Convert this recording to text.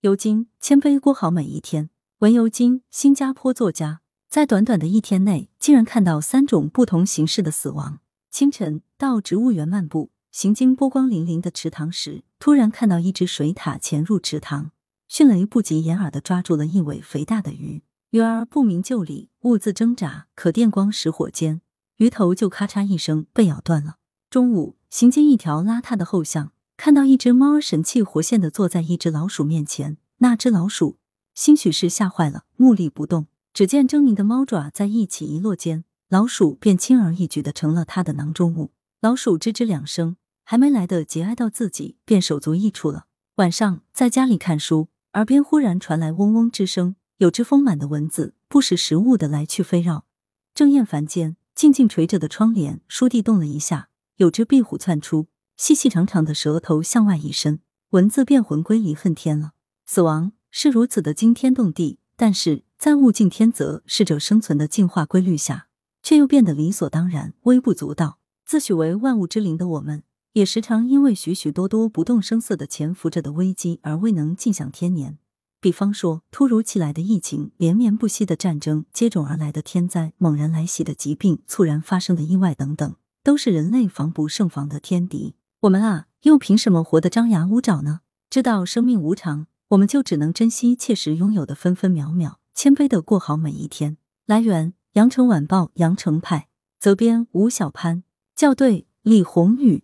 尤金，谦卑过好每一天。文尤金，新加坡作家，在短短的一天内，竟然看到三种不同形式的死亡。清晨到植物园漫步，行经波光粼粼的池塘时，突然看到一只水獭潜入池塘，迅雷不及掩耳的抓住了一尾肥大的鱼。鱼儿不明就里，兀自挣扎，可电光石火间，鱼头就咔嚓一声被咬断了。中午行经一条邋遢的后巷，看到一只猫神气活现的坐在一只老鼠面前，那只老鼠兴许是吓坏了，目立不动。只见狰狞的猫爪在一起一落间，老鼠便轻而易举的成了它的囊中物。老鼠吱吱两声，还没来得及哀到自己，便手足异处了。晚上在家里看书，耳边忽然传来嗡嗡之声。有只丰满的蚊子，不识时务的来去飞绕。正厌烦间，静静垂着的窗帘，书地动了一下，有只壁虎窜出，细细长长的舌头向外一伸，蚊子便魂归离恨天了。死亡是如此的惊天动地，但是在物竞天择、适者生存的进化规律下，却又变得理所当然、微不足道。自诩为万物之灵的我们，也时常因为许许多多不动声色的潜伏着的危机而未能尽享天年。比方说，突如其来的疫情、连绵不息的战争、接踵而来的天灾、猛然来袭的疾病、猝然发生的意外等等，都是人类防不胜防的天敌。我们啊，又凭什么活得张牙舞爪呢？知道生命无常，我们就只能珍惜切实拥有的分分秒秒，谦卑的过好每一天。来源：羊城晚报羊城派，责编：吴小潘，校对：李红宇。